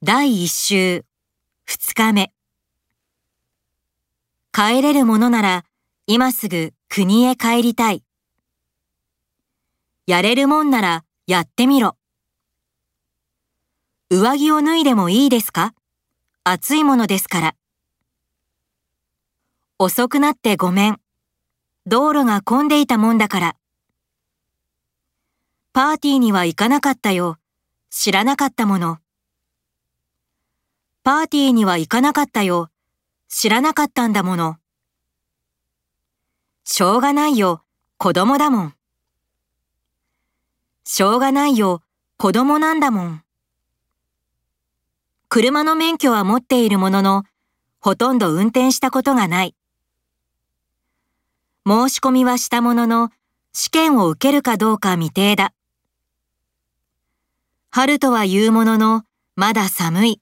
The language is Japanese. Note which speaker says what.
Speaker 1: 第一週、二日目。帰れるものなら、今すぐ国へ帰りたい。やれるもんならやってみろ。上着を脱いでもいいですか？暑いものですから。遅くなってごめん。道路が混んでいたもんだから。パーティーには行かなかったよ。知らなかったもの。パーティーには行かなかったよ。知らなかったんだもの。しょうがないよ。子供だもん。しょうがないよ。子供なんだもん。車の免許は持っているものの、ほとんど運転したことがない。申し込みはしたものの、試験を受けるかどうか未定だ。春とは言うものの、まだ寒い。